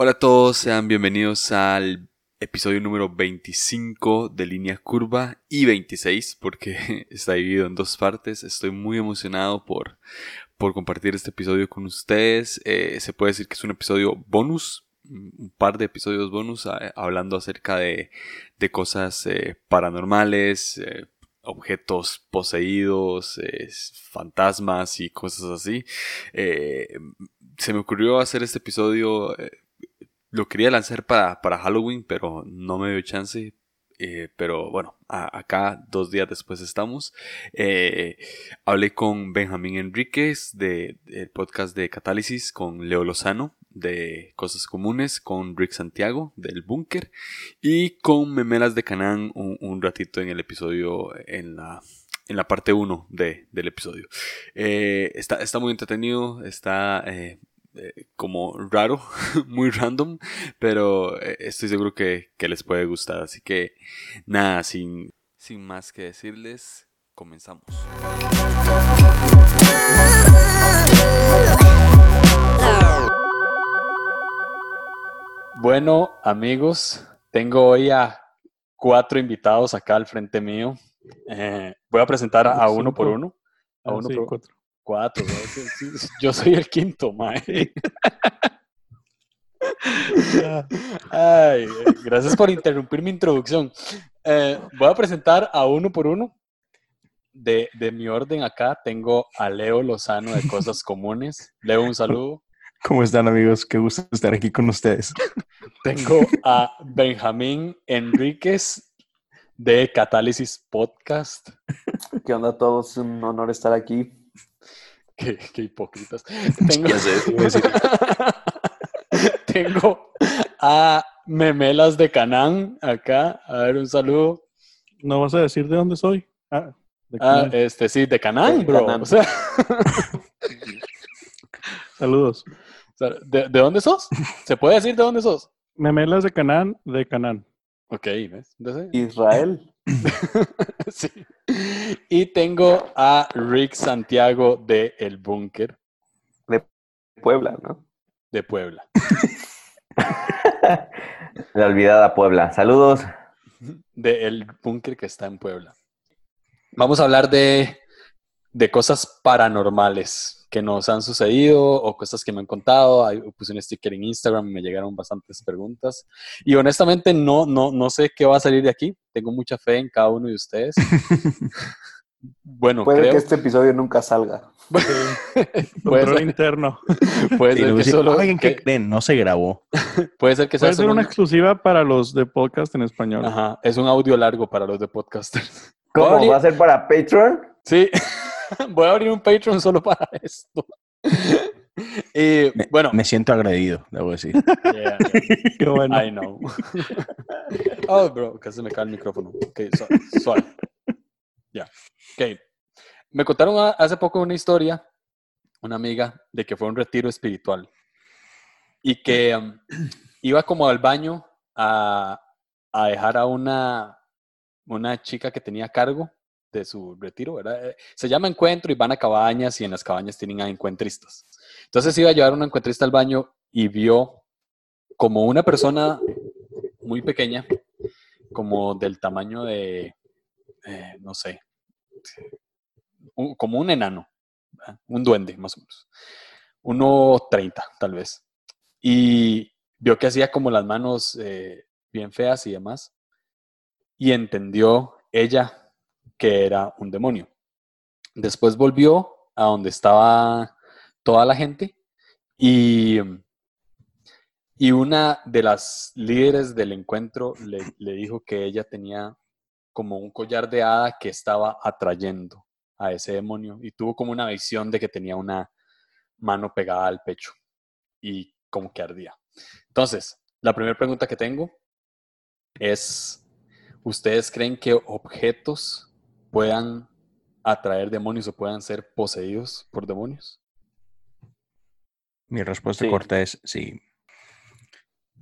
Hola a todos, sean bienvenidos al episodio número 25 de Línea Curva y 26 porque está dividido en dos partes. Estoy muy emocionado por, por compartir este episodio con ustedes. Eh, se puede decir que es un episodio bonus, un par de episodios bonus eh, hablando acerca de, de cosas eh, paranormales, objetos poseídos, fantasmas y cosas así. se me ocurrió hacer este episodio lo quería lanzar para, para Halloween, pero no me dio chance. Eh, pero bueno, acá dos días después estamos. Eh, hablé con Benjamín Enríquez del podcast de Catálisis, con Leo Lozano de Cosas Comunes, con Rick Santiago del Búnker y con Memelas de Canán un, ratito en el episodio, en la, en la parte 1 de, del episodio. Eh, está, está muy entretenido, está como raro, muy random, pero eh, estoy seguro que, les puede gustar. Así que nada, sin, sin más que decirles, comenzamos. Bueno, amigos, tengo hoy a cuatro invitados acá al frente mío. Eh, voy a presentar a, uno por uno. A ah, uno por cuatro cuatro. Yo soy el quinto, mae. Ay, gracias por interrumpir mi introducción. Eh, voy a presentar a uno por uno. De, de, mi orden acá tengo a Leo Lozano de Cosas Comunes. Leo, un saludo. ¿Cómo están amigos? Qué gusto estar aquí con ustedes. Tengo a Benjamín Enríquez de Catálisis Podcast. ¿Qué onda a todos? Un honor estar aquí. Qué, hipócritas. Tengo, a Memelas de Canán acá. A ver, un saludo. ¿No vas a decir de dónde soy? Ah, ah este sí, de Canán, bro. Saludos. ¿De, ¿De, dónde sos? ¿Se puede decir de dónde sos? Memelas de Canán, de Canán. Ok, ¿ves? Israel. sí. Y tengo a Rick Santiago de El Búnker. De Puebla, ¿no? De Puebla. La olvidada Puebla. Saludos. De El Búnker que está en Puebla. Vamos a hablar de, de cosas paranormales que nos han sucedido o cosas que me han contado. puse un sticker en Instagram y me llegaron bastantes preguntas. Y honestamente no, no, no sé qué va a salir de aquí. Tengo mucha fe en cada uno de ustedes. bueno, puede que este episodio nunca salga. puede ser interno. Puede ser que solo ¿qué creen? No se grabó. puede ser que sea ser una exclusiva para los de podcast en español. Ajá, es un audio largo para los de podcasters. ¿Cómo? ¿Va a ser para Patreon? Sí. Voy a abrir un Patreon solo para esto. Y, me, bueno. Me siento agredido, debo decir. Qué bueno. I know. oh, bro, casi me cae el micrófono. Ok, suave. Ya. Ok. Me contaron hace poco una historia, una amiga, de que fue un retiro espiritual. Y que um, iba como al baño a, a dejar a una, una chica que tenía cargo de su retiro, ¿verdad? Eh, se llama encuentro y van a cabañas y en las cabañas tienen a encuentristas. Entonces iba a llevar a un encuentrista al baño y vio como una persona muy pequeña, como del tamaño de, eh, no sé, como un enano, un duende más o menos, uno treinta tal vez. Y vio que hacía como las manos eh, bien feas y demás. Y entendió ella que era un demonio. Después volvió a donde estaba toda la gente y, y una de las líderes del encuentro le, le dijo que ella tenía como un collar de hada que estaba atrayendo a ese demonio y tuvo como una visión de que tenía una mano pegada al pecho y como que ardía. Entonces, la primera pregunta que tengo es, ¿ustedes creen que objetos puedan atraer demonios o puedan ser poseídos por demonios? Mi respuesta corta es sí.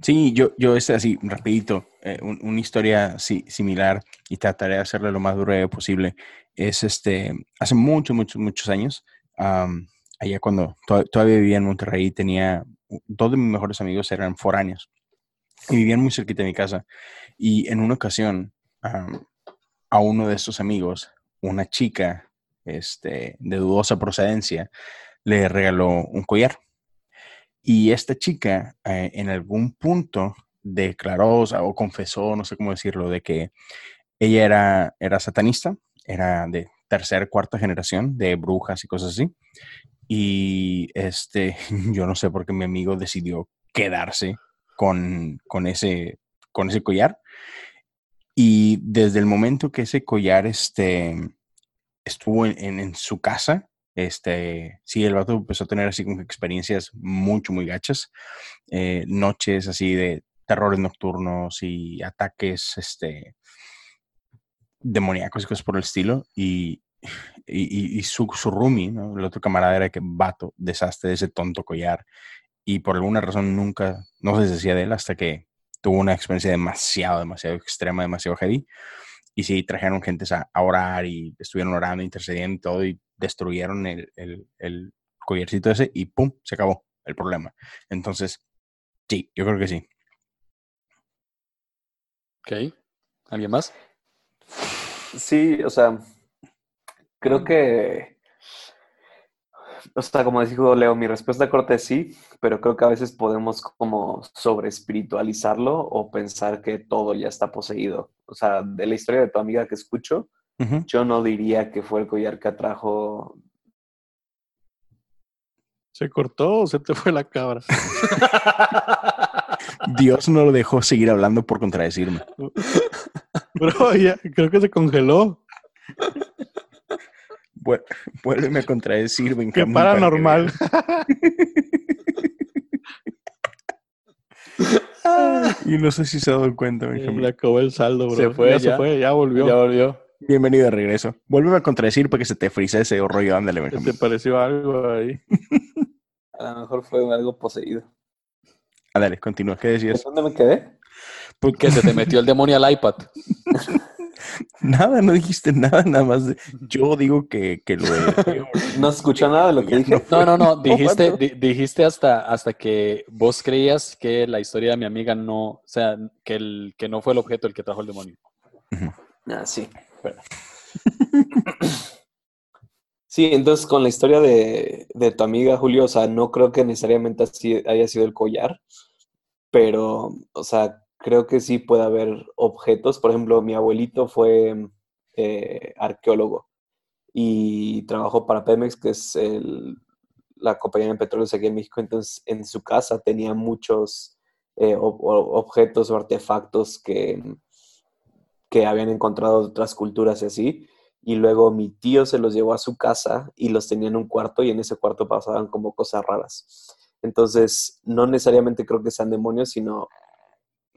Sí, yo, yo es así, rapidito, eh, una historia similar y trataré de hacerlo lo más breve posible. Es este, hace muchos, muchos, muchos años, allá cuando todavía vivía en Monterrey, tenía dos de mis mejores amigos eran foráneos y vivían muy cerquita de mi casa. Y en una ocasión, a uno de estos amigos, una chica este, de dudosa procedencia, le regaló un collar. Y esta chica eh, en algún punto declaró o, confesó, no sé cómo decirlo, de que ella era, era satanista, era de tercera, cuarta generación de brujas y cosas así. Y este, yo no sé por qué mi amigo decidió quedarse con, con, ese, con ese collar. Y desde el momento que ese collar este, estuvo en, en, su casa, este, sí, el vato empezó a tener así como experiencias mucho, muy gachas. Eh, noches así de terrores nocturnos y ataques este, demoníacos y cosas por el estilo. Y, y, su, su roomie, ¿no? el otro camarada era que vato, desastre de ese tonto collar. Y por alguna razón nunca, no se decía de él hasta que tuvo una experiencia demasiado, demasiado extrema, demasiado heavy. Y sí, trajeron gente a, orar y estuvieron orando, intercediendo y todo, y destruyeron el, el, el collarcito ese y ¡pum! Se acabó el problema. Entonces, sí, yo creo que sí. Ok. ¿Alguien más? Sí, o sea, creo que, o sea, como dijo Leo, mi respuesta corta es sí, pero creo que a veces podemos como sobre espiritualizarlo o pensar que todo ya está poseído. O sea, de la historia de tu amiga que escucho, yo no diría que fue el collar que atrajo. ¿Se cortó o se te fue la cabra? Dios no lo dejó seguir hablando por contradecirme. Bro, ya, creo que se congeló. Vuélveme a contradecir, Benjamín. Qué paranormal. y no sé si se ha dado cuenta, Benjamín. Le acabó el saldo, bro. Se fue, ya, ya, se fue, ya volvió. Ya volvió. Bienvenido de regreso. Vuélveme a contradecir para que se te frisa ese rollo. Ándale, ¿Qué Benjamín. ¿Te pareció algo ahí? A lo mejor fue algo poseído. Ándale, continúa. ¿Qué decías? ¿Dónde me quedé? Que se te metió el demonio al iPad. Nada, no dijiste nada, nada más. de- yo digo que, que lo ¿No escuchó nada de lo que dije? No, no, no. Dijiste, di- dijiste hasta, hasta que vos creías que la historia de mi amiga no, o sea, que, el, que no fue el objeto el que trajo el demonio. Ah, sí. Bueno. Sí, entonces con la historia de, de tu amiga Julio, o sea, no creo que necesariamente así haya sido el collar, pero, o sea, creo que sí puede haber objetos. Por ejemplo, mi abuelito fue eh, arqueólogo y trabajó para Pemex, que es la compañía de petróleos aquí en México. Entonces, en su casa tenía muchos eh, objetos o artefactos que, que habían encontrado de otras culturas y así. Y luego mi tío se los llevó a su casa y los tenía en un cuarto y en ese cuarto pasaban como cosas raras. Entonces, no necesariamente creo que sean demonios, sino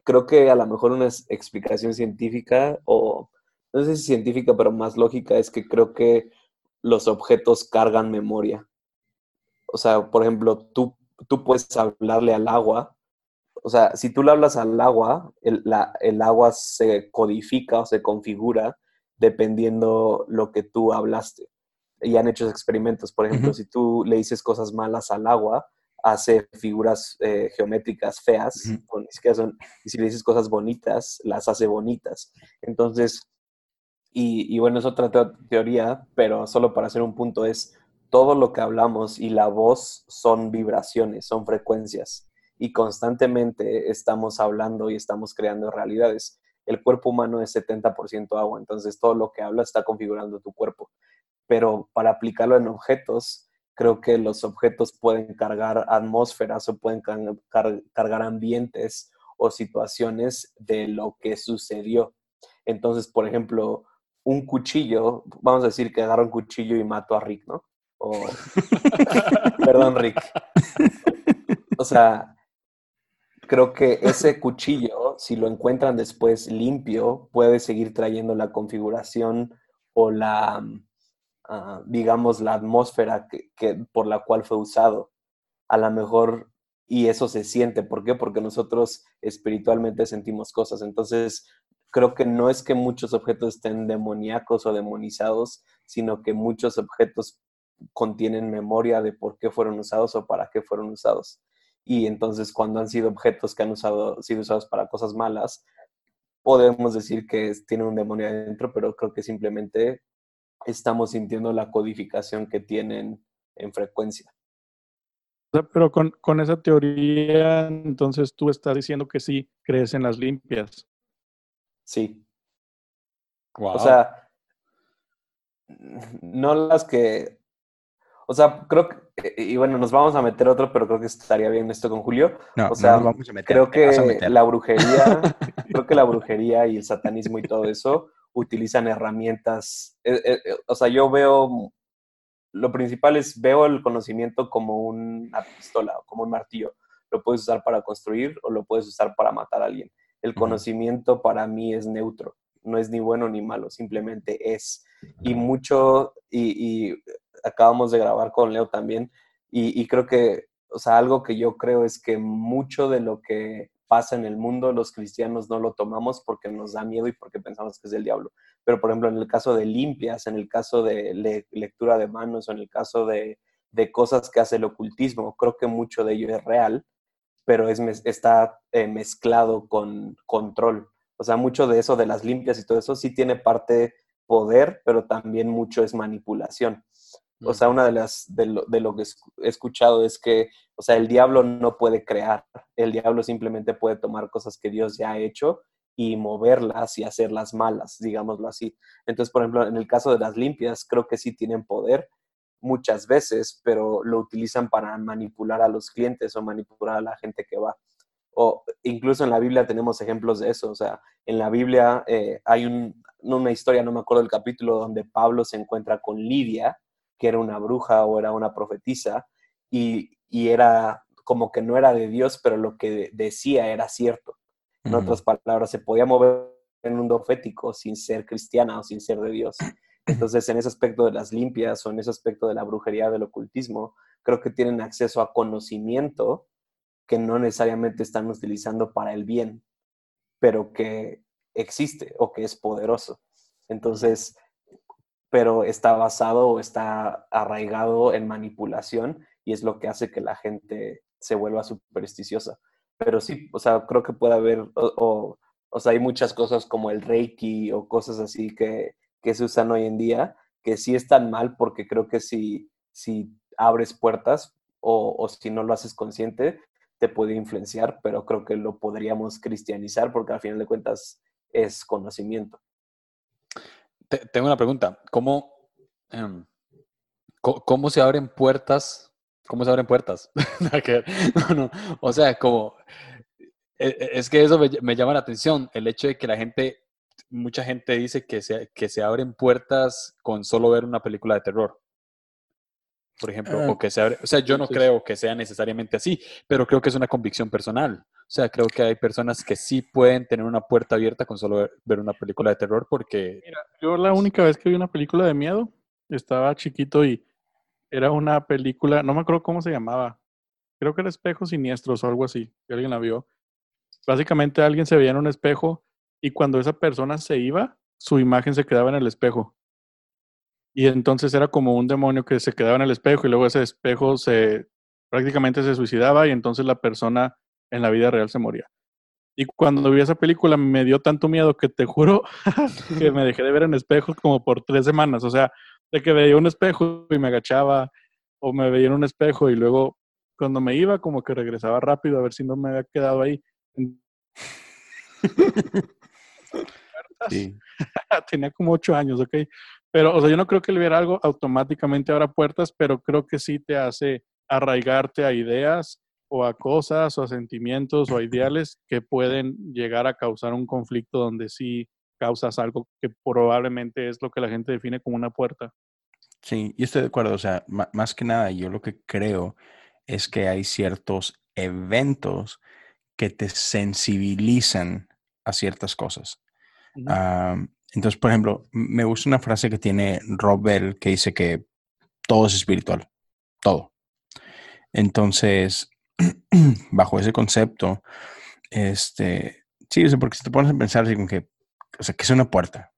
creo que a lo mejor una explicación científica o no sé si científica, pero más lógica es que creo que los objetos cargan memoria. O sea, por ejemplo, tú, tú puedes hablarle al agua. O sea, si tú le hablas al agua, el, la- el agua se codifica o se configura dependiendo lo que tú hablaste. Y han hecho experimentos. Por ejemplo, si tú le dices cosas malas al agua, hace figuras eh, geométricas feas, o ni siquiera son, y si le dices cosas bonitas, las hace bonitas. Entonces, y, y bueno, es otra teo- teoría, pero solo para hacer un punto es, todo lo que hablamos y la voz son vibraciones, son frecuencias, y constantemente estamos hablando y estamos creando realidades. El cuerpo humano es 70% agua, entonces todo lo que hablas está configurando tu cuerpo. Pero para aplicarlo en objetos, creo que los objetos pueden cargar atmósferas o pueden car- car- cargar ambientes o situaciones de lo que sucedió. Entonces, por ejemplo, un cuchillo, vamos a decir que agarra un cuchillo y mato a Rick, ¿no? Perdón, Rick. O sea, creo que ese cuchillo, si lo encuentran después limpio, puede seguir trayendo la configuración o la, ah, digamos, la atmósfera que, que- por la cual fue usado. A lo mejor, y eso se siente. ¿Por qué? Porque nosotros espiritualmente sentimos cosas. Entonces, creo que no es que muchos objetos estén demoníacos o demonizados, sino que muchos objetos contienen memoria de por qué fueron usados o para qué fueron usados. y entonces cuando han sido objetos que han sido usados para cosas malas, podemos decir que tienen un demonio adentro, pero creo que simplemente estamos sintiendo la codificación que tienen en frecuencia. Pero con, con, esa teoría, entonces tú estás diciendo que sí crees en las limpias. Sí. O sea, no las que. O sea, creo que. Y bueno, nos vamos a meter otro, pero creo que estaría bien esto con Julio. No, o sea, no vamos a meter, creo que la brujería, creo que la brujería y el satanismo y todo eso utilizan herramientas. Eh, eh, eh, o sea, yo veo lo principal es veo el conocimiento como una pistola como un martillo. Lo puedes usar para construir o lo puedes usar para matar a alguien. El conocimiento para mí es neutro, no es ni bueno ni malo, simplemente es. Y mucho, y, acabamos de grabar con Leo también, y, y creo que, o sea, algo que yo creo es que mucho de lo que pasa en el mundo, los cristianos no lo tomamos porque nos da miedo y porque pensamos que es del diablo. Pero, por ejemplo, en el caso de limpias, en el caso de lectura de manos o en el caso de, cosas que hace el ocultismo, creo que mucho de ello es real, pero es, está eh, mezclado con control. O sea, mucho de eso, de las limpias y todo eso, sí tiene parte poder, pero también mucho es manipulación. O sea, una de las de lo, de lo, que he escuchado es que, o sea, el diablo no puede crear, el diablo simplemente puede tomar cosas que Dios ya ha hecho y moverlas y hacerlas malas, digámoslo así. Entonces, por ejemplo, en el caso de las limpias, creo que sí tienen poder muchas veces, pero lo utilizan para manipular a los clientes o manipular a la gente que va. O incluso en la Biblia tenemos ejemplos de eso. O sea, en la Biblia eh, hay un, una historia, no me acuerdo del capítulo, donde Pablo se encuentra con Lidia, que era una bruja o era una profetisa y, era como que no era de Dios, pero lo que decía era cierto. En otras palabras, se podía mover en un mundo fético sin ser cristiana o sin ser de Dios. Entonces, en ese aspecto de las limpias o en ese aspecto de la brujería, del ocultismo, creo que tienen acceso a conocimiento que no necesariamente están utilizando para el bien, pero que existe o que es poderoso. Entonces, pero está basado o está arraigado en manipulación y es lo que hace que la gente se vuelva supersticiosa. Pero sí, o sea, creo que puede haber, o, o, sea, hay muchas cosas como el Reiki o cosas así que, que, se usan hoy en día que sí están mal porque creo que si, si abres puertas o, o si no lo haces consciente, te puede influenciar, pero creo que lo podríamos cristianizar porque al final de cuentas es conocimiento tengo una pregunta. ¿Cómo, em, ¿Cómo se abren puertas? ¿Cómo se abren puertas? no, no. O sea, como... E, e, es que eso me, llama la atención, el hecho de que la gente, mucha gente dice que se, que se abren puertas con solo ver una película de terror por ejemplo, ah, o que se abre, o sea, yo no creo que sea necesariamente así, pero creo que es una convicción personal. O sea, creo que hay personas que sí pueden tener una puerta abierta con solo ver, una película de terror porque... Mira, yo la única vez que vi una película de miedo, estaba chiquito y era una película, no me acuerdo cómo se llamaba, creo que era Espejos Siniestros o algo así, alguien la vio. Básicamente alguien se veía en un espejo y cuando esa persona se iba, su imagen se quedaba en el espejo. Y entonces era como un demonio que se quedaba en el espejo y luego ese espejo se prácticamente se suicidaba y entonces la persona en la vida real se moría. Y cuando vi esa película me dio tanto miedo que te juro que me dejé de ver en espejos como por tres semanas. O sea, de que veía un espejo y me agachaba o me veía en un espejo y luego cuando me iba como que regresaba rápido a ver si no me había quedado ahí. Sí. Tenía como ocho años, ¿ok? Pero, o sea, yo no creo que le hubiera algo automáticamente abra puertas, pero creo que sí te hace arraigarte a ideas o a cosas o a sentimientos o a ideales que pueden llegar a causar un conflicto donde sí causas algo que probablemente es lo que la gente define como una puerta. Sí, y estoy de acuerdo. O sea, más que nada, yo lo que creo es que hay ciertos eventos que te sensibilizan a ciertas cosas. Entonces, por ejemplo, me gusta una frase que tiene Rob Bell que dice que todo es espiritual, todo. Entonces, bajo ese concepto, este, sí, porque si te pones a pensar, así como que, o sea, que es una puerta.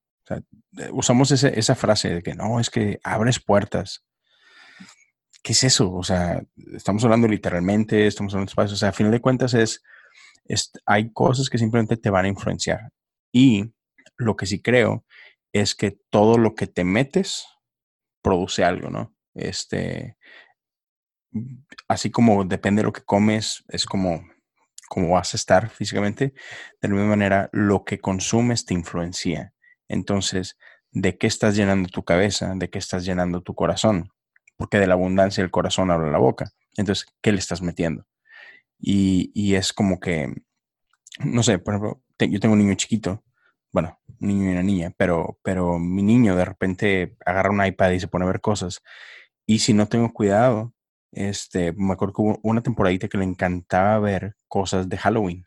usamos esa frase de que no, es que abres puertas. ¿qué es eso? O sea, estamos hablando literalmente, estamos hablando de espacio. O sea, a final de cuentas es, es, hay cosas que simplemente te van a influenciar. Y lo que sí creo es que todo lo que te metes produce algo, ¿no? Este, así como depende de lo que comes, es como, como vas a estar físicamente, de la misma manera, lo que consumes te influencia. Entonces, ¿de qué estás llenando tu cabeza? ¿De qué estás llenando tu corazón? Porque de la abundancia del corazón habla la boca. Entonces, ¿qué le estás metiendo? Y, y es como que, no sé, por ejemplo, yo tengo un niño chiquito, bueno, un niño y una niña, pero, pero mi niño de repente agarra un iPad y se pone a ver cosas. Y si no tengo cuidado, este, me acuerdo que hubo una temporadita que le encantaba ver cosas de Halloween.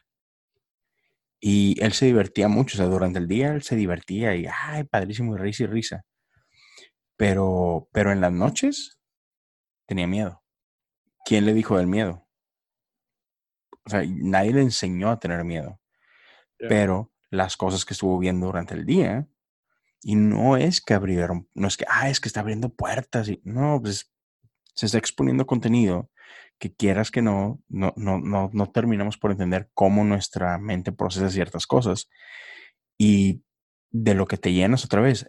Y él se divertía mucho, o sea, durante el día él se divertía y, ay, padrísimo, risa y risa. Pero, pero en las noches tenía miedo. ¿Quién le dijo del miedo? O sea, nadie le enseñó a tener miedo. Pero las cosas que estuvo viendo durante el día, y no es que abrieron, no es que, ah, es que está abriendo puertas, y no, pues se está exponiendo contenido que quieras que no, no, no, no, no terminamos por entender cómo nuestra mente procesa ciertas cosas. Y de lo que te llenas otra vez,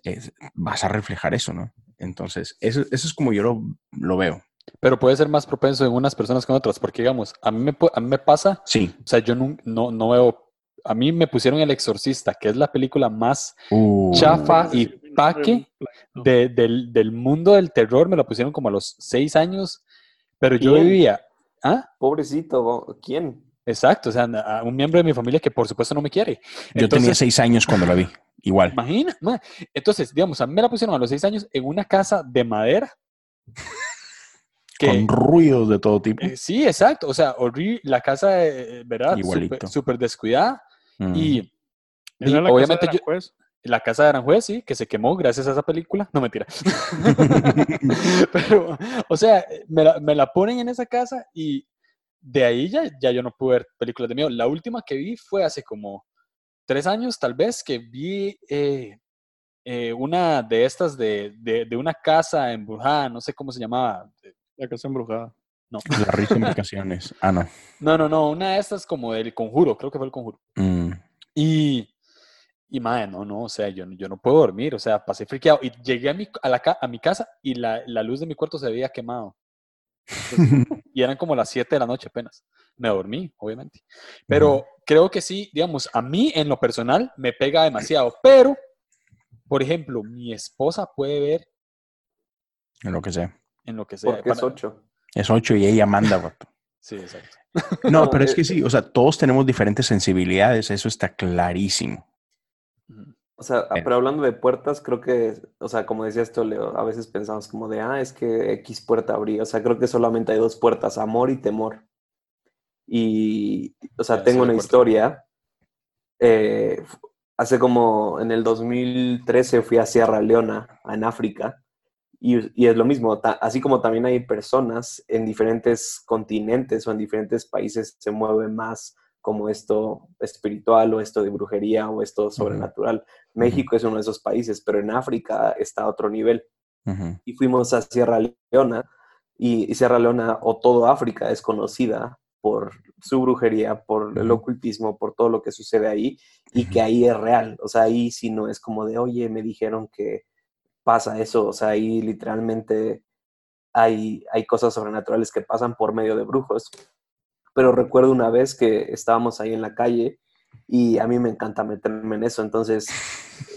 vas a reflejar eso, ¿no? Entonces, eso, eso es como yo lo, lo, veo. Pero puede ser más propenso en unas personas que en otras, porque digamos, a mí me, a mí me pasa, sí. o sea, yo no, no, no veo a mí me pusieron El Exorcista, que es la película más Uh, chafa y paque de- del, del mundo del terror. Me la pusieron como a los seis años, pero yo vivía. ¿Ah? Pobrecito, ¿quién? Exacto, o sea, a un miembro de mi familia que por supuesto no me quiere. yo tenía seis años cuando la vi, igual. Imagina, ma. entonces, digamos, a mí me la pusieron a los seis años en una casa de madera. Que, Con ruidos de todo tipo. eh, sí, exacto, o sea, horrible, la casa, eh, ¿verdad? Igualito. Súper súper descuidada. Mm. Y, y la obviamente casa de yo, Aranjuez. la casa de Aranjuez, sí, que se quemó gracias a esa película. No, mentira. Pero, o sea, me la, me la ponen en esa casa y de ahí ya, ya yo no pude ver películas de miedo. La última que vi fue hace como tres años, tal vez, que vi eh, eh, una de estas de, de, de una casa embrujada, no sé cómo se llamaba. La casa embrujada. No, La risa en vacaciones. Ah, no. no, no, no, una de estas como del conjuro, creo que fue el conjuro. Mm. Y, y madre, no, no, o sea, yo, yo no puedo dormir, o sea, pasé friqueado. Y llegué a mi, a la, a mi casa y la, la luz de mi cuarto se había quemado. Y eran como las 7 de la noche apenas. Me dormí, obviamente. Pero creo que sí, digamos, a mí en lo personal me pega demasiado. Pero, por ejemplo, mi esposa puede ver En lo que sea. en lo que sea. Porque es para- ocho. Es ocho y ella manda, vato. Sí, exacto. No, pero es eh, que sí, o sea, todos tenemos diferentes sensibilidades, eso está clarísimo. O sea, Eh. pero hablando de puertas, creo que, o sea, como decías tú, Leo, a veces pensamos como de, ah, es que X puerta abrí. O sea, creo que solamente hay dos puertas, amor y temor. Y, o sea, tengo una historia. eh, hace como en el 2013 fui a Sierra Leona, en África, y, y es lo mismo, ta- así como también hay personas en diferentes continentes o en diferentes países se mueve más como esto espiritual o esto de brujería o esto sobrenatural. México es uno de esos países, pero en África está a otro nivel. Y fuimos a Sierra Leona y, y Sierra Leona o todo África es conocida por su brujería, por el ocultismo, por todo lo que sucede ahí y que ahí es real. O sea, ahí sí no es como de, oye, me dijeron que pasa eso. O sea, ahí literalmente hay, hay cosas sobrenaturales que pasan por medio de brujos. Pero recuerdo una vez que estábamos ahí en la calle y a mí me encanta meterme en eso. Entonces,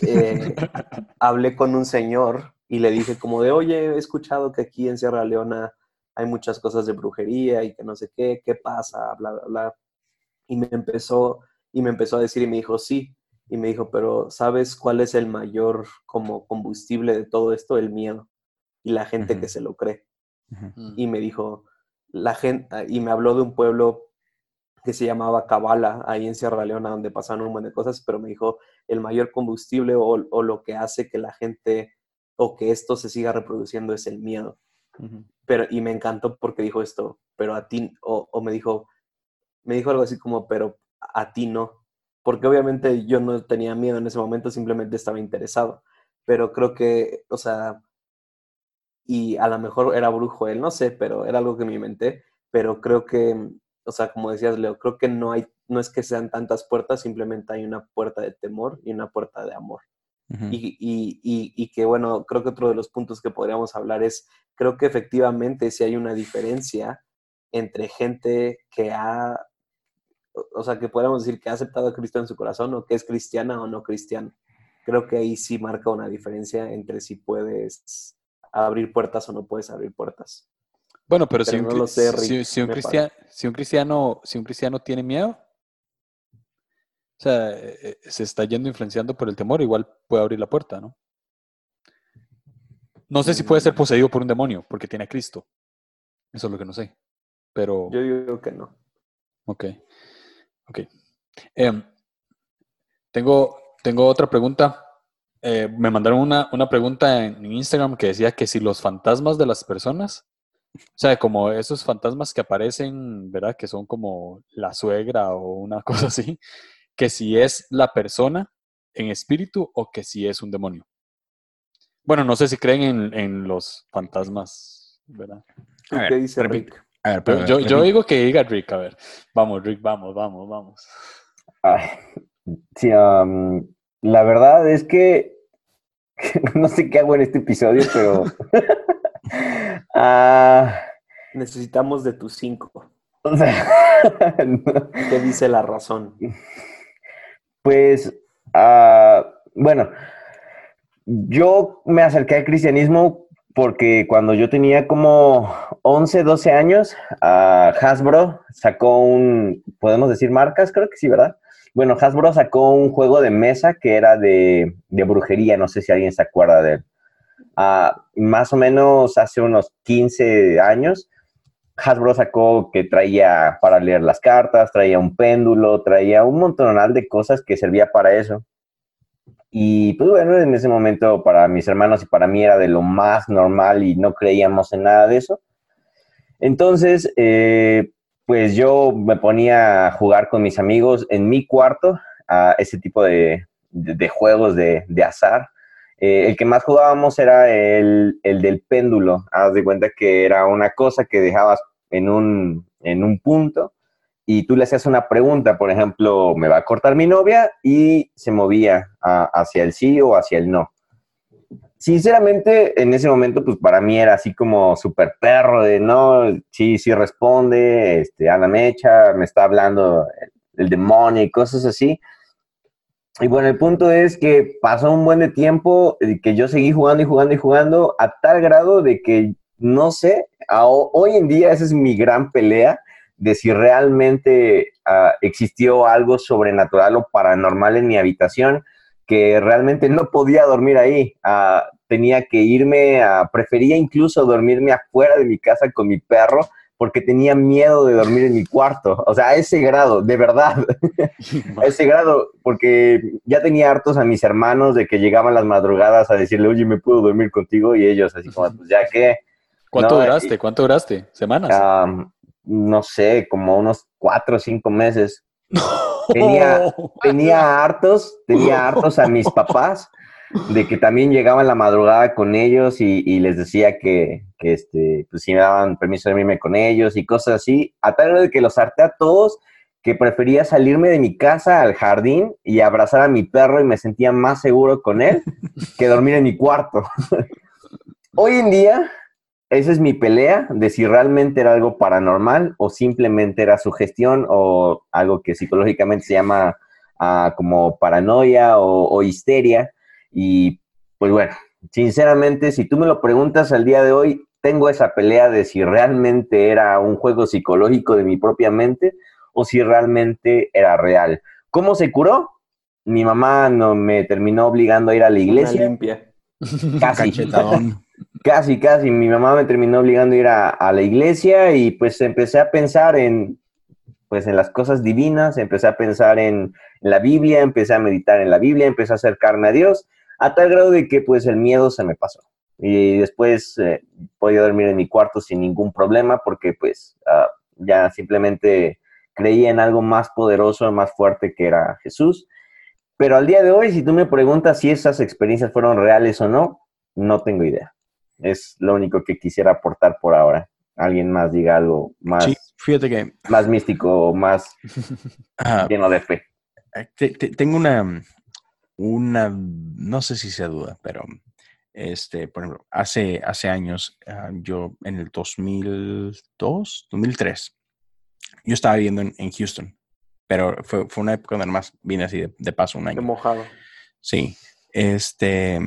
eh, hablé con un señor y le dije como de, oye, he escuchado que aquí en Sierra Leona hay muchas cosas de brujería y que no sé qué, qué pasa, bla, bla, bla. Y me empezó, y me empezó a decir y me dijo, sí. Y me dijo, pero ¿sabes cuál es el mayor como combustible de todo esto? El miedo. Y la gente que se lo cree. Ujú. Y me dijo, la gente, y me habló de un pueblo que se llamaba Cabala, ahí en Sierra Leona, donde pasaron un montón de cosas, pero me dijo, el mayor combustible o, o lo que hace que la gente o que esto se siga reproduciendo es el miedo. Pero, y me encantó porque dijo esto, pero a ti, o, o me dijo, me dijo algo así como, pero a ti no. Porque obviamente yo no tenía miedo en ese momento, simplemente estaba interesado. Pero creo que, o sea, y a lo mejor era brujo él, no sé, pero era algo que me inventé, pero creo que, o sea, como decías, Leo, creo que no hay, no es que sean tantas puertas, simplemente hay una puerta de temor y una puerta de amor. y, y, y, y, que bueno, creo que otro de los puntos que podríamos hablar es, creo que efectivamente si hay una diferencia entre gente que ha, o sea, que podríamos decir que ha aceptado a Cristo en su corazón o que es cristiana o no cristiana. Creo que ahí sí marca una diferencia entre si puedes abrir puertas o no puedes abrir puertas. Bueno, pero, si, un, si, un cristiano, si, un cristiano, si un cristiano tiene miedo, o sea, eh, eh, se está yendo influenciando por el temor, igual puede abrir la puerta, ¿no? No sé si puede ser mm. poseído por un demonio, porque tiene a Cristo. Eso es lo que no sé. Pero. Yo digo que no. Ok. Ok. Em, tengo, tengo otra pregunta. Eh, me mandaron una, una, pregunta en Instagram que decía que si los fantasmas de las personas, o sea, como esos fantasmas que aparecen, ¿verdad? Que son como la suegra o una cosa así, que si es la persona en espíritu o que si es un demonio. Bueno, no sé si creen en, en los fantasmas, ¿verdad? ¿Qué dice Rick? Yo, yo digo que diga Rick, a ver. Vamos, Rick, vamos, vamos, vamos. sí, la verdad es que no sé qué hago en este episodio, pero... Ah, Necesitamos de tus cinco. ¿Qué dice la razón? Pues, uh, bueno, yo me acerqué al cristianismo porque cuando yo tenía como 11, 12 años, Hasbro sacó un, podemos decir marcas, creo que sí, ¿verdad? Bueno, Hasbro sacó un juego de mesa que era de, brujería, no sé si alguien se acuerda de él. Ah, más o menos hace unos 15 años, Hasbro sacó que traía para leer las cartas, traía un péndulo, traía un montonal de cosas que servía para eso. Y pues bueno, en ese momento para mis hermanos y para mí era de lo más normal y no creíamos en nada de eso. Entonces, eh, pues yo me ponía a jugar con mis amigos en mi cuarto a ese tipo de, juegos de, azar. Eh, el que más jugábamos era el, del péndulo. Haz de cuenta que era una cosa que dejabas en un, en un punto y tú le hacías una pregunta, por ejemplo, me va a cortar mi novia y se movía hacia el sí o hacia el no. Sinceramente, en ese momento, pues para mí era así como súper perro de no, sí, sí responde, este, Ana Mecha, me está hablando el, demonio y cosas así. Y bueno, el punto es que pasó un buen de tiempo que yo seguí jugando y jugando y jugando a tal grado de que no sé, hoy en día esa es mi gran pelea de si realmente ah, existió algo sobrenatural o paranormal en mi habitación, que realmente no podía dormir ahí. Ah, tenía que irme, a, prefería incluso dormirme afuera de mi casa con mi perro porque tenía miedo de dormir en mi cuarto. O sea, a ese grado, de verdad. a ese grado, porque ya tenía hartos a mis hermanos de que llegaban las madrugadas a decirle, oye, ¿me puedo dormir contigo? Y ellos así como, pues ya que... ¿Cuánto duraste? ¿Cuánto duraste? ¿Semanas? No sé, como unos cuatro o cinco meses. Tenía, tenía hartos, tenía hartos a mis papás de que también llegaba en la madrugada con ellos y, les decía que, que, este, pues si me daban permiso de irme con ellos y cosas así, a tal grado de que los harté a todos que prefería salirme de mi casa al jardín y abrazar a mi perro y me sentía más seguro con él que dormir en mi cuarto. Hoy en día esa es mi pelea de si realmente era algo paranormal o simplemente era sugestión o algo que psicológicamente se llama ah, como paranoia o, histeria. Y pues bueno, sinceramente, si tú me lo preguntas al día de hoy, tengo esa pelea de si realmente era un juego psicológico de mi propia mente o si realmente era real. ¿Cómo se curó? Mi mamá no me terminó obligando a ir a la iglesia. limpia. Casi. Casi, casi. Mi mamá me terminó obligando a ir a, la iglesia y pues empecé a pensar en, pues en las cosas divinas, empecé a pensar en, la Biblia, empecé a meditar en la Biblia, empecé a acercarme a Dios, a tal grado de que pues el miedo se me pasó. Y después eh, podía dormir en mi cuarto sin ningún problema porque pues ah, ya simplemente creía en algo más poderoso, más fuerte que era Jesús. Pero al día de hoy, si tú me preguntas si esas experiencias fueron reales o no, no tengo idea. Es lo único que quisiera aportar por ahora. Alguien más diga algo más, Sí, fíjate que más místico o más ah, lleno de fe. te- te- tengo una, una, no sé si sea duda, pero este, por ejemplo, hace, hace años, ah, yo en el 2002, 2003, yo estaba viviendo en, en Houston, pero fue, fue una época donde más vine así de, de paso un año. mojado. Sí, este,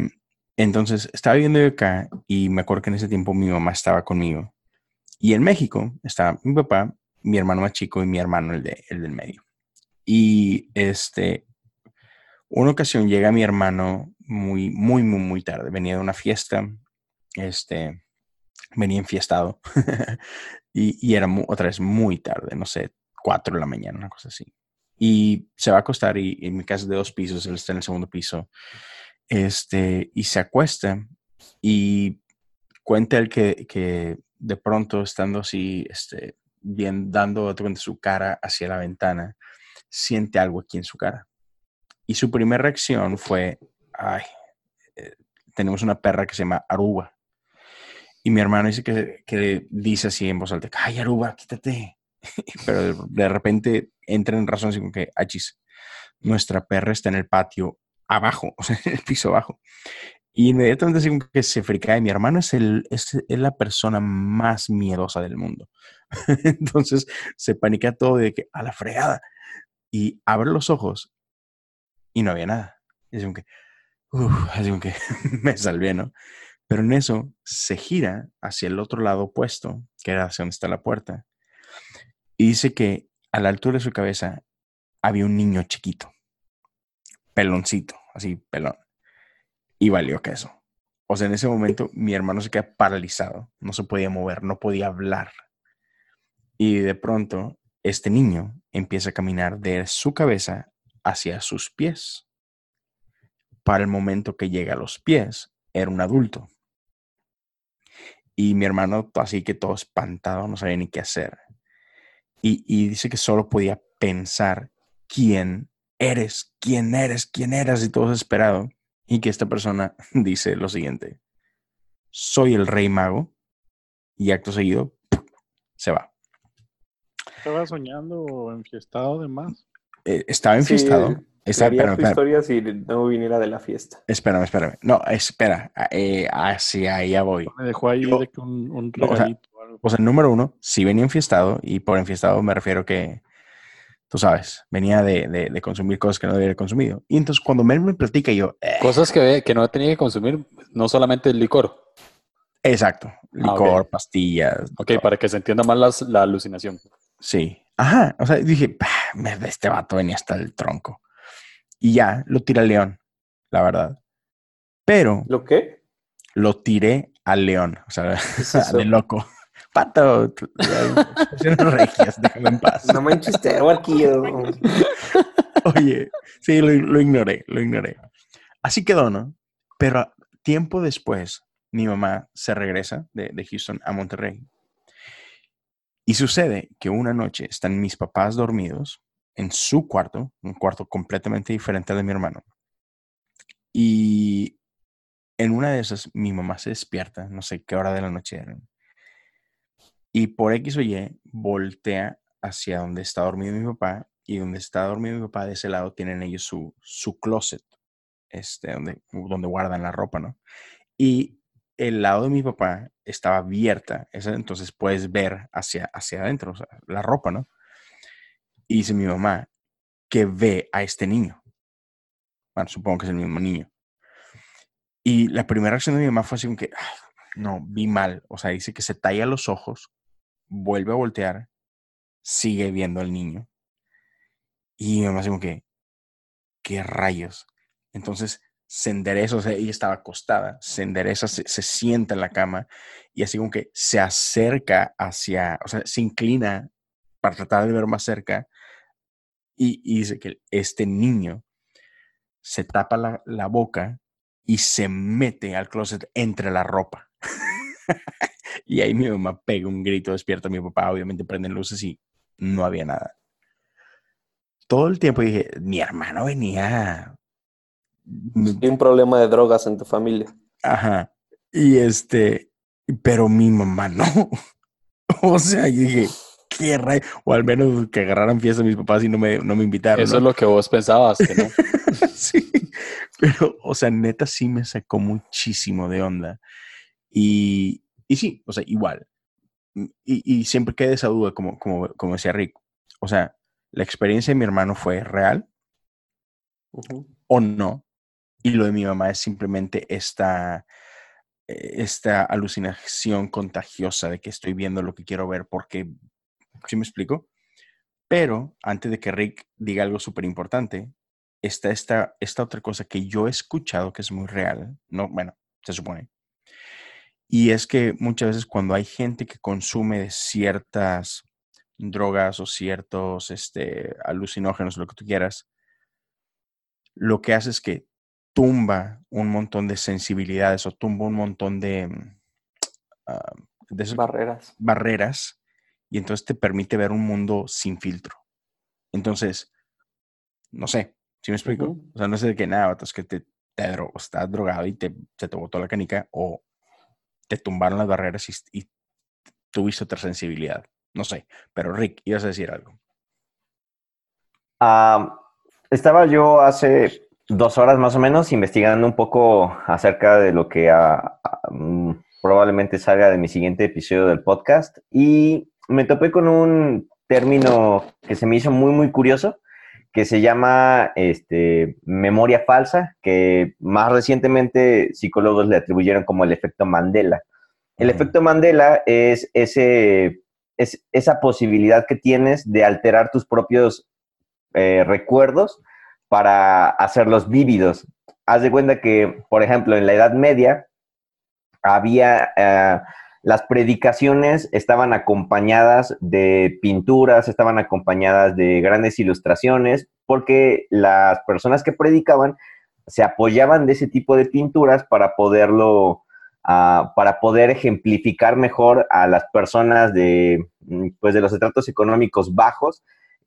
entonces estaba viviendo yo acá y me acuerdo que en ese tiempo mi mamá estaba conmigo. Y en México estaba mi papá, mi hermano más chico y mi hermano, el, de, el del medio. Y este, una ocasión llega mi hermano muy, muy, muy, muy tarde. Venía de una fiesta, este, venía enfiestado y, y era mu- otra vez muy tarde, no sé, cuatro de la mañana, una cosa así. Y se va a acostar y en mi casa de dos pisos, él está en el segundo piso, este, y se acuesta y cuenta él que, que de pronto estando así, este, bien, dando su cara hacia la ventana, siente algo aquí en su cara. Y su primera reacción fue, ay, eh, tenemos una perra que se llama Aruba. Y mi hermano dice que, que dice así en voz alta, ay, Aruba, quítate. Pero de, de repente entra en razón así como que, achis, nuestra perra está en el patio abajo, o sea, el piso abajo. Y inmediatamente así como que se frica. Y mi hermano es, el, es, es la persona más miedosa del mundo. Entonces se panica todo de que a la fregada. Y abre los ojos y no había nada. Y así que, uf, así como que me salvé, ¿no? Pero en eso se gira hacia el otro lado opuesto, que era hacia donde está la puerta. Y dice que a la altura de su cabeza había un niño chiquito, peloncito, así pelón. Y valió queso. O sea, en ese momento mi hermano se queda paralizado, no se podía mover, no podía hablar. Y de pronto este niño empieza a caminar de su cabeza hacia sus pies. Para el momento que llega a los pies, era un adulto. Y mi hermano, así que todo espantado, no sabía ni qué hacer. Y, y dice que solo podía pensar quién eres, quién eres, quién eres, y todo desesperado. Y que esta persona dice lo siguiente: Soy el rey mago. Y acto seguido se va. Estaba soñando o enfiestado de más. Eh, estaba Sí, enfiestado. Estaba- Sería espérame, tu espérame, historia si no viniera de la fiesta. espérame, espérame. No, espera. Eh, hacia allá voy. Me dejó ahí Yo- de que un, un no, o sea, regalito o algo. O sea, número uno, sí venía enfiestado. Y por enfiestado me refiero que, tú sabes, venía de, de- de consumir cosas que no debía haber consumido. Y entonces cuando Mel me platica, yo, eh, Cosas que, que no tenía que consumir, no solamente el licor. exacto, Ah, ok. licor, pastillas. Ok, todo. para que se entienda más las- la alucinación. Sí. Ajá. O sea, dije, "Bah, mierda, este vato venía hasta el tronco. Y ya, lo tiré al león, la verdad. Pero ¿Lo qué? lo tiré al león, o sea, es de loco. Pato, regias, déjame en paz. No manches, te. Oye, sí, lo, lo ignoré, lo ignoré. Así quedó, ¿no? Pero tiempo después, mi mamá se regresa de, de Houston a Monterrey. Y sucede que una noche están mis papás dormidos en su cuarto, un cuarto completamente diferente al de mi hermano. Y en una de esas, mi mamá se despierta, no sé qué hora de la noche era. Y por X o Y, voltea hacia donde está dormido mi papá. Y donde está dormido mi papá, de ese lado tienen ellos su, su closet, este, donde, donde guardan la ropa, ¿no? Y el lado de mi papá estaba abierta, entonces puedes ver hacia, hacia adentro, la ropa, ¿no? Y dice mi mamá que ve a este niño. Bueno, supongo que es el mismo niño. Y la primera reacción de mi mamá fue así que, "Ay, no, vi mal. O sea, dice que se talla los ojos, vuelve a voltear, sigue viendo al niño. Y mi mamá como que, ¿qué rayos? Entonces se endereza, o sea, ella estaba acostada, se endereza, se, se sienta en la cama y así como que se acerca hacia, o sea, se inclina para tratar de ver más cerca y, y dice que este niño se tapa la, la boca y se mete al closet entre la ropa. y ahí mi mamá pega un grito, despierta a mi papá, obviamente prenden luces y no había nada. Todo el tiempo dije, mi hermano venía... Hay un problema de drogas en tu familia. Ajá. Y este, pero mi mamá no. o sea, yo dije, qué rey. O al menos que agarraran fiesta mis papás y no me, no me invitaron. Eso es lo que vos pensabas, que no. sí, pero, o sea, neta sí me sacó muchísimo de onda. Y, y sí, o sea, igual. Y, y siempre quedé esa duda, como, como, como decía Rick. O sea, la experiencia de mi hermano fue real o no. Y lo de mi mamá es simplemente esta, eh, esta alucinación contagiosa de que estoy viendo lo que quiero ver porque, ¿sí me explico? Pero antes de que Rick diga algo súper importante, está esta, esta otra cosa que yo he escuchado que es muy real, no, bueno, se supone. Y es que muchas veces cuando hay gente que consume ciertas drogas o ciertos este, alucinógenos, lo que tú quieras, lo que hace es que tumba un montón de sensibilidades o tumba un montón de, ah, barreras. barreras y entonces te permite ver un mundo sin filtro. Entonces, no sé, ¿sí me explico? O sea, no sé de qué nada, es que te, te estás drogado y te, se te botó la canica o te tumbaron las barreras y, tuviste otra sensibilidad. No sé, pero Rick, ibas a decir algo. Estaba yo hace dos horas más o menos investigando un poco acerca de lo que ah, mm, probablemente salga de mi siguiente episodio del podcast y me topé con un término que se me hizo muy, muy curioso que se llama este, memoria falsa, que más recientemente psicólogos le atribuyeron como el efecto Mandela. El efecto Mandela es ese es esa posibilidad que tienes de alterar tus propios eh, recuerdos para hacerlos vívidos. Haz de cuenta que, por ejemplo, en la Edad Media había eh, las predicaciones estaban acompañadas de pinturas, estaban acompañadas de grandes ilustraciones, porque las personas que predicaban se apoyaban de ese tipo de pinturas para poderlo para poder ejemplificar mejor a las personas de, mm, pues, de los estratos económicos bajos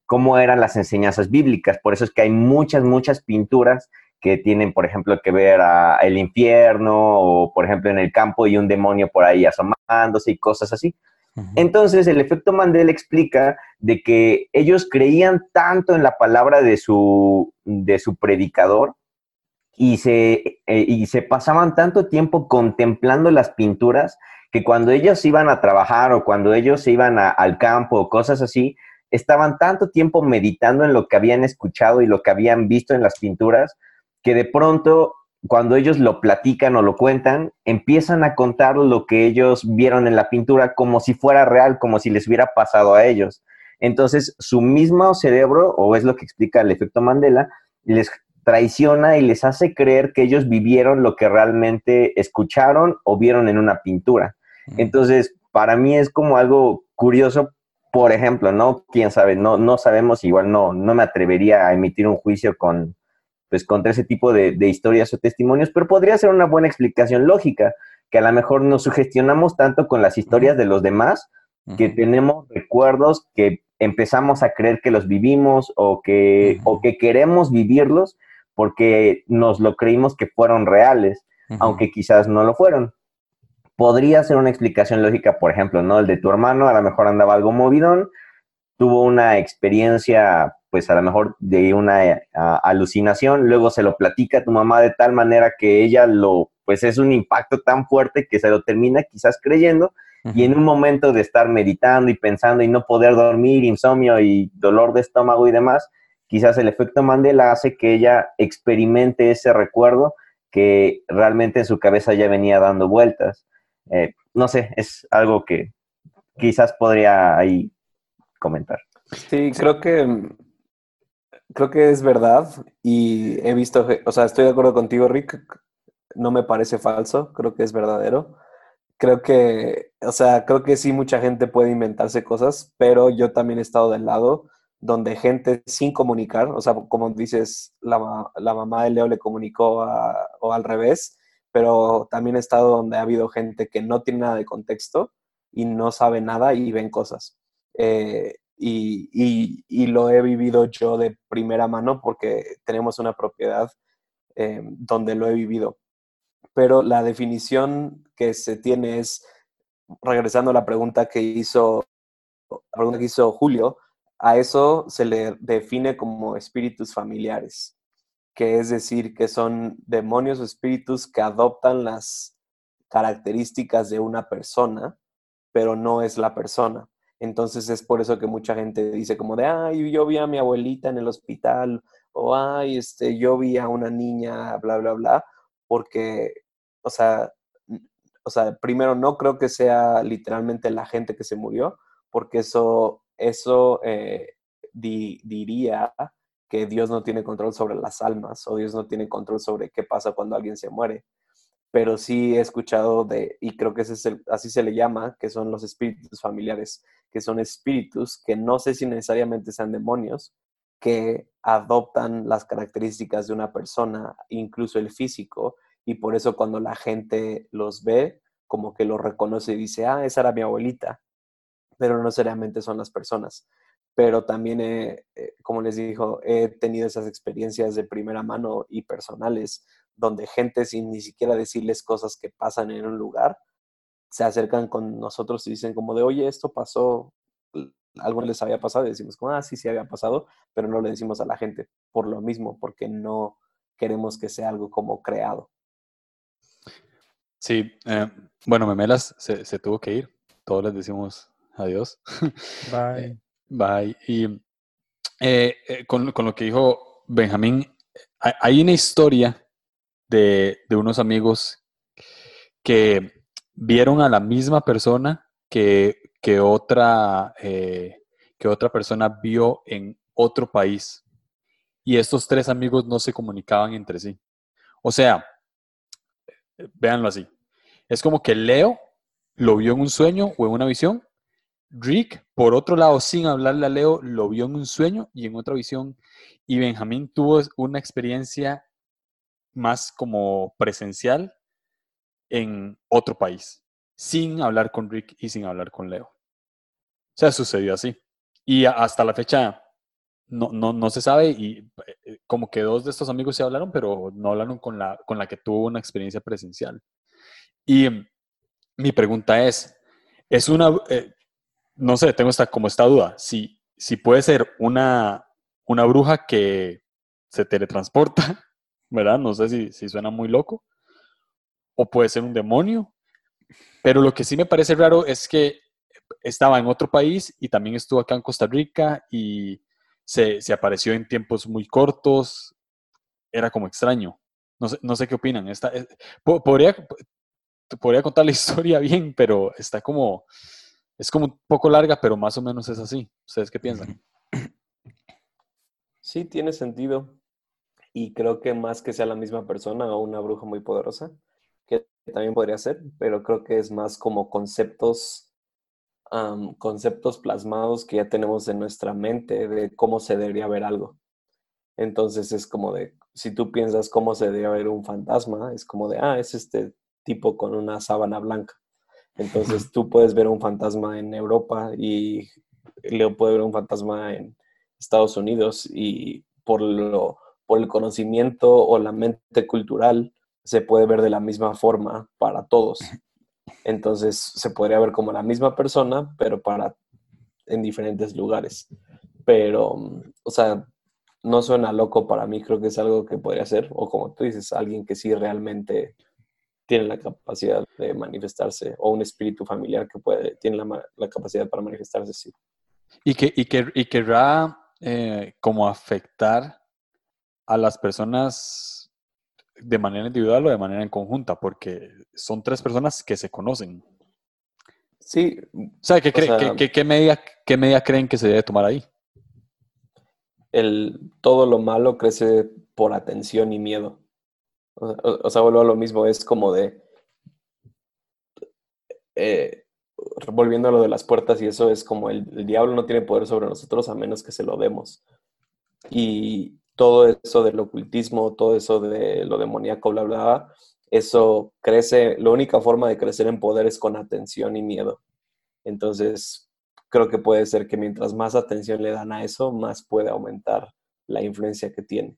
cómo eran las enseñanzas bíblicas. Por eso es que hay muchas, muchas pinturas que tienen, por ejemplo, que ver a el infierno o, por ejemplo, en el campo y un demonio por ahí asomándose y cosas así. Entonces, el efecto Mandela explica de que ellos creían tanto en la palabra de su, de su predicador y se, eh, y se pasaban tanto tiempo contemplando las pinturas que cuando ellos iban a trabajar o cuando ellos se iban al campo o cosas así, estaban tanto tiempo meditando en lo que habían escuchado y lo que habían visto en las pinturas, que de pronto cuando ellos lo platican o lo cuentan, empiezan a contar lo que ellos vieron en la pintura como si fuera real, como si les hubiera pasado a ellos. Entonces, su mismo cerebro, o es lo que explica el efecto Mandela, les traiciona y les hace creer que ellos vivieron lo que realmente escucharon o vieron en una pintura. Entonces, para mí es como algo curioso, por ejemplo, ¿no? Quién sabe, no, no sabemos, igual no, no me atrevería a emitir un juicio con, pues, contra ese tipo de, historias o testimonios, pero podría ser una buena explicación lógica, que a lo mejor nos sugestionamos tanto con las historias de los demás, que tenemos recuerdos que empezamos a creer que los vivimos o que, o que queremos vivirlos, porque nos lo creímos que fueron reales, aunque quizás no lo fueron. Podría ser una explicación lógica, por ejemplo, ¿no? El de tu hermano a lo mejor andaba algo movidón, tuvo una experiencia, pues a lo mejor de una alucinación, luego se lo platica a tu mamá de tal manera que ella lo, pues es un impacto tan fuerte que se lo termina quizás creyendo y en un momento de estar meditando y pensando y no poder dormir, insomnio y dolor de estómago y demás, quizás el efecto Mandela hace que ella experimente ese recuerdo que realmente en su cabeza ya venía dando vueltas. Eh, no sé, es algo que quizás podría ahí comentar. Sí, creo que creo que es verdad y he visto, o sea, estoy de acuerdo contigo, Rick. No me parece falso, creo que es verdadero. Creo que, o sea, creo que sí mucha gente puede inventarse cosas, pero yo también he estado del lado donde gente sin comunicar, o sea, como dices, la, la mamá de Leo le comunicó o al revés, pero también he estado donde ha habido gente que no tiene nada de contexto y no sabe nada y ven cosas. Eh, y, y, lo he vivido yo de primera mano porque tenemos una propiedad eh, donde lo he vivido. pero la definición que se tiene es, regresando a la pregunta que hizo, la pregunta que hizo Julio, a eso se le define como espíritus familiares, que es decir, que son demonios o espíritus que adoptan las características de una persona, pero no es la persona. Entonces es por eso que mucha gente dice como de, ay, yo vi a mi abuelita en el hospital, o ay, este, yo vi a una niña, bla, bla, bla, porque, o sea, o sea, primero no creo que sea literalmente la gente que se murió, porque eso, eso eh, diría que Dios no tiene control sobre las almas o Dios no tiene control sobre qué pasa cuando alguien se muere. Pero sí he escuchado de, y creo que ese es así se le llama, que son los espíritus familiares, que son espíritus que no sé si necesariamente sean demonios, que adoptan las características de una persona, incluso el físico, y por eso cuando la gente los ve, como que lo reconoce y dice, ah, esa era mi abuelita, pero no seriamente son las personas. Pero también, eh, como les dijo, he tenido esas experiencias de primera mano y personales, donde gente sin ni siquiera decirles cosas que pasan en un lugar, se acercan con nosotros y dicen como de, oye, esto pasó, algo les había pasado y decimos como, ah, sí, sí había pasado, pero no le decimos a la gente por lo mismo, porque no queremos que sea algo como creado. Sí, eh, bueno, Memelas se, se, tuvo que ir, todos les decimos adiós. Bye. bye. Y eh, eh, con, con, lo que dijo Benjamín, hay una historia de, unos amigos que vieron a la misma persona que que otra, eh, que otra persona vio en otro país. Y estos tres amigos no se comunicaban entre sí. O sea, véanlo así. Es como que Leo lo vio en un sueño o en una visión. Rick, por otro lado, sin hablarle a Leo, lo vio en un sueño y en otra visión. Y Benjamín tuvo una experiencia más como presencial en otro país, sin hablar con Rick y sin hablar con Leo. O sea, sucedió así. Y hasta la fecha no, no, no se sabe y eh, como que dos de estos amigos se hablaron, pero no hablaron con la, con la que tuvo una experiencia presencial. Y mi pregunta es, es una, eh, no sé, tengo esta, como esta duda, si, si puede ser una, una bruja que se teletransporta, ¿verdad? No sé si, si suena muy loco, o puede ser un demonio, pero lo que sí me parece raro es que estaba en otro país y también estuvo acá en Costa Rica y se, apareció en tiempos muy cortos. Era como extraño. No sé, no sé qué opinan. Eh, podría, podría contar la historia bien, pero está como, es como un poco larga, pero más o menos es así. ¿Ustedes qué piensan? Sí, tiene sentido. Y creo que más que sea la misma persona o una bruja muy poderosa, que también podría ser, pero creo que es más como conceptos conceptos plasmados que ya tenemos en nuestra mente de cómo se debería ver algo. Entonces es como de, si tú piensas cómo se debería ver un fantasma, es como de, ah, es este tipo con una sábana blanca. Entonces tú puedes ver un fantasma en Europa y Leo puede ver un fantasma en Estados Unidos y por, lo, por el conocimiento o la mente cultural se puede ver de la misma forma para todos. Entonces se podría ver como la misma persona, pero para en diferentes lugares. Pero, o sea, no suena loco para mí, creo que es algo que podría ser, o como tú dices, alguien que sí realmente tiene la capacidad de manifestarse, o un espíritu familiar que puede, tiene la, capacidad para manifestarse, sí. Y que, y que, y querrá eh, como afectar a las personas de manera individual o de manera en conjunta, porque son tres personas que se conocen. Sí. O sea, ¿qué, qué, medida, ¿qué medida creen que se debe tomar ahí? El, todo lo malo crece por atención y miedo. O, sea, vuelvo a lo mismo, es como de... Eh, volviendo a lo de las puertas y eso es como el, el diablo no tiene poder sobre nosotros a menos que se lo demos. Y, todo eso del ocultismo, todo eso de lo demoníaco, bla, bla, eso crece, la única forma de crecer en poder es con atención y miedo. Entonces, creo que puede ser que mientras más atención le dan a eso, más puede aumentar la influencia que tiene.